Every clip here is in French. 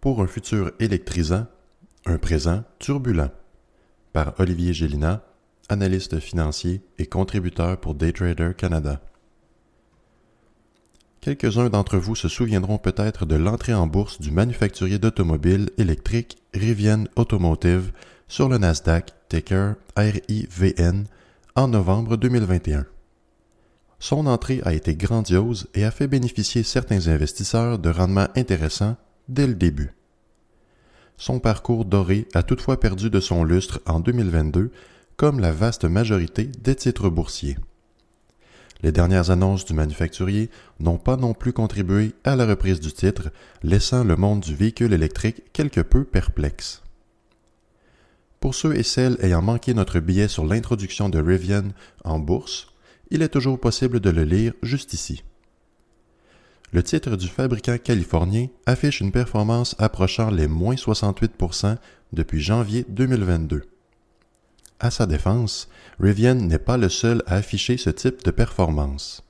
Pour un futur électrisant, un présent turbulent. Par Olivier Gélina, analyste financier et contributeur pour Daytrader Canada. Quelques-uns d'entre vous se souviendront peut-être de l'entrée en bourse du manufacturier d'automobiles électriques Rivian Automotive sur le Nasdaq ticker RIVN en novembre 2021. Son entrée a été grandiose et a fait bénéficier certains investisseurs de rendements intéressants dès le début. Son parcours doré a toutefois perdu de son lustre en 2022, comme la vaste majorité des titres boursiers. Les dernières annonces du manufacturier n'ont pas non plus contribué à la reprise du titre, laissant le monde du véhicule électrique quelque peu perplexe. Pour ceux et celles ayant manqué notre billet sur l'introduction de Rivian en bourse, il est toujours possible de le lire juste ici. Le titre du fabricant californien affiche une performance approchant les moins 68% depuis janvier 2022. À sa défense, Rivian n'est pas le seul à afficher ce type de performance.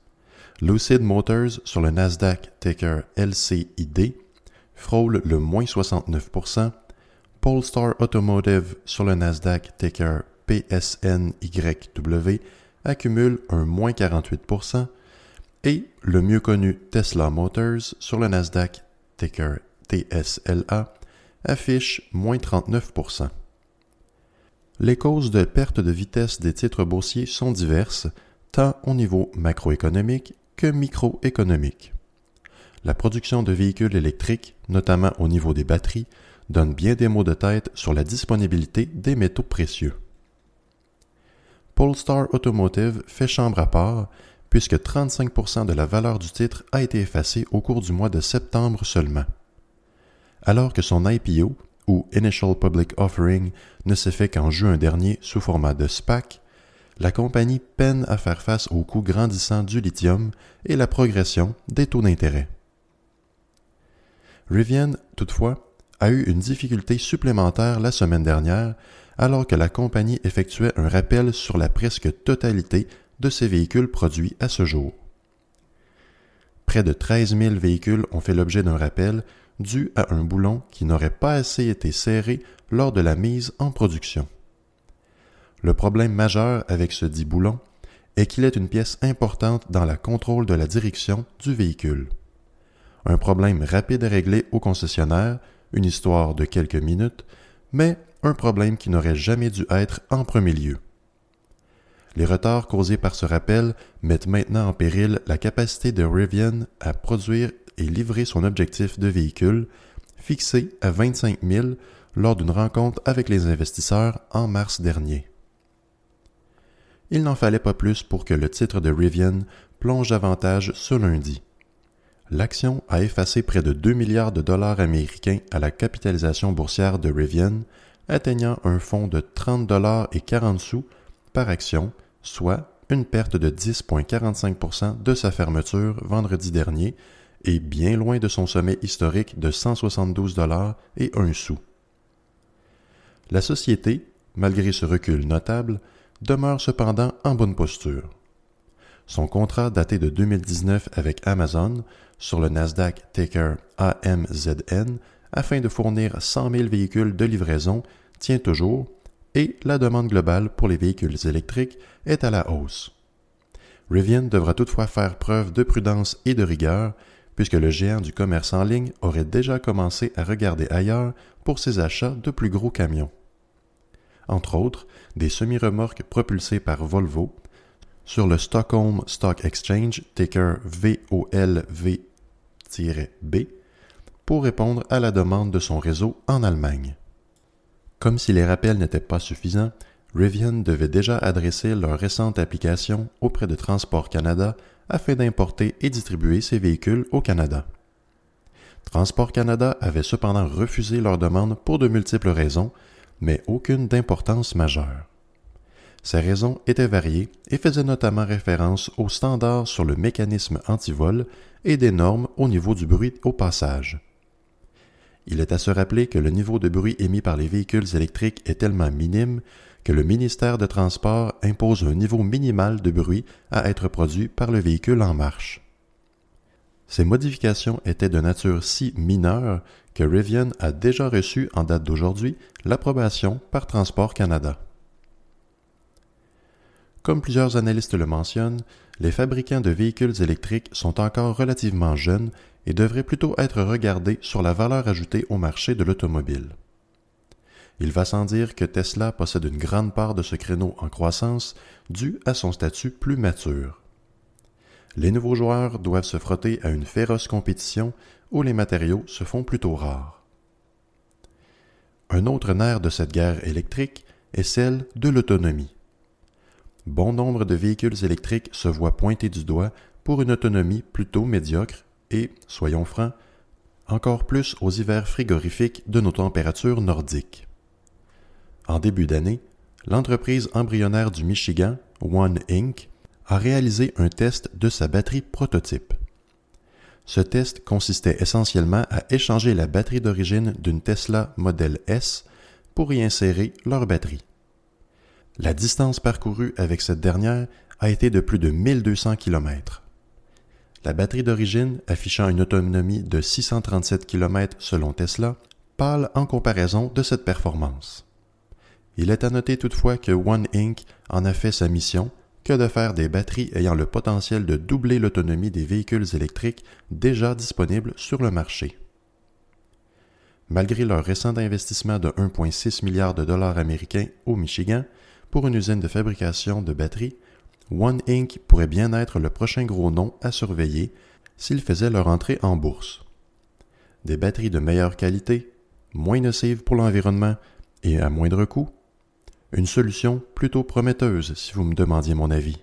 Lucid Motors sur le Nasdaq ticker LCID frôle le moins 69%, Polestar Automotive sur le Nasdaq ticker PSNYW accumule un moins 48% et le mieux connu Tesla Motors sur le Nasdaq ticker TSLA affiche moins 39%. Les causes de perte de vitesse des titres boursiers sont diverses, tant au niveau macroéconomique que microéconomique. La production de véhicules électriques, notamment au niveau des batteries, donne bien des mots de tête sur la disponibilité des métaux précieux. Polestar Automotive fait chambre à part, puisque 35% de la valeur du titre a été effacée au cours du mois de septembre seulement. Alors que son IPO, ou Initial Public Offering ne s'est fait qu'en juin dernier sous format de SPAC, la compagnie peine à faire face au coût grandissant du lithium et la progression des taux d'intérêt. Rivian, toutefois, a eu une difficulté supplémentaire la semaine dernière alors que la compagnie effectuait un rappel sur la presque totalité de ses véhicules produits à ce jour. Près de 13 000 véhicules ont fait l'objet d'un rappel dû à un boulon qui n'aurait pas assez été serré lors de la mise en production. Le problème majeur avec ce dit boulon est qu'il est une pièce importante dans la contrôle de la direction du véhicule. Un problème rapide à régler au concessionnaire, une histoire de quelques minutes, mais un problème qui n'aurait jamais dû être en premier lieu. Les retards causés par ce rappel mettent maintenant en péril la capacité de Rivian à produire et livrer son objectif de véhicule, fixé à 25 000 lors d'une rencontre avec les investisseurs en mars dernier. Il n'en fallait pas plus pour que le titre de Rivian plonge davantage ce lundi. L'action a effacé près de 2 milliards de dollars américains à la capitalisation boursière de Rivian, atteignant un fonds de 30 dollars et 40 sous par action, soit une perte de 10,45% de sa fermeture vendredi dernier et bien loin de son sommet historique de 172 dollars et un sou. La société, malgré ce recul notable, demeure cependant en bonne posture. Son contrat daté de 2019 avec Amazon sur le Nasdaq ticker AMZN afin de fournir 100 000 véhicules de livraison tient toujours et la demande globale pour les véhicules électriques est à la hausse. Rivian devra toutefois faire preuve de prudence et de rigueur puisque le géant du commerce en ligne aurait déjà commencé à regarder ailleurs pour ses achats de plus gros camions. Entre autres, des semi-remorques propulsées par Volvo sur le Stockholm Stock Exchange, ticker VOLV-B, pour répondre à la demande de son réseau en Allemagne. Comme si les rappels n'étaient pas suffisants, Rivian devait déjà adresser leur récente application auprès de Transport Canada afin d'importer et distribuer ces véhicules au Canada. Transport Canada avait cependant refusé leur demande pour de multiples raisons, mais aucune d'importance majeure. Ces raisons étaient variées et faisaient notamment référence aux standards sur le mécanisme antivol et des normes au niveau du bruit au passage. Il est à se rappeler que le niveau de bruit émis par les véhicules électriques est tellement minime que le ministère de Transport impose un niveau minimal de bruit à être produit par le véhicule en marche. Ces modifications étaient de nature si mineure que Rivian a déjà reçu en date d'aujourd'hui l'approbation par Transport Canada. Comme plusieurs analystes le mentionnent, les fabricants de véhicules électriques sont encore relativement jeunes et devraient plutôt être regardés sur la valeur ajoutée au marché de l'automobile. Il va sans dire que Tesla possède une grande part de ce créneau en croissance dû à son statut plus mature. Les nouveaux joueurs doivent se frotter à une féroce compétition où les matériaux se font plutôt rares. Un autre nerf de cette guerre électrique est celle de l'autonomie. Bon nombre de véhicules électriques se voient pointer du doigt pour une autonomie plutôt médiocre et, soyons francs, encore plus aux hivers frigorifiques de nos températures nordiques. En début d'année, l'entreprise embryonnaire du Michigan, One Inc., a réalisé un test de sa batterie prototype. Ce test consistait essentiellement à échanger la batterie d'origine d'une Tesla Model S pour y insérer leur batterie. La distance parcourue avec cette dernière a été de plus de 1200 km. La batterie d'origine, affichant une autonomie de 637 km selon Tesla, pâle en comparaison de cette performance. Il est à noter toutefois que One Inc. en a fait sa mission que de faire des batteries ayant le potentiel de doubler l'autonomie des véhicules électriques déjà disponibles sur le marché. Malgré leur récent investissement de 1,6 milliard de dollars américains au Michigan pour une usine de fabrication de batteries, One Inc. pourrait bien être le prochain gros nom à surveiller s'ils faisaient leur entrée en bourse. Des batteries de meilleure qualité, moins nocives pour l'environnement et à moindre coût, une solution plutôt prometteuse si vous me demandiez mon avis.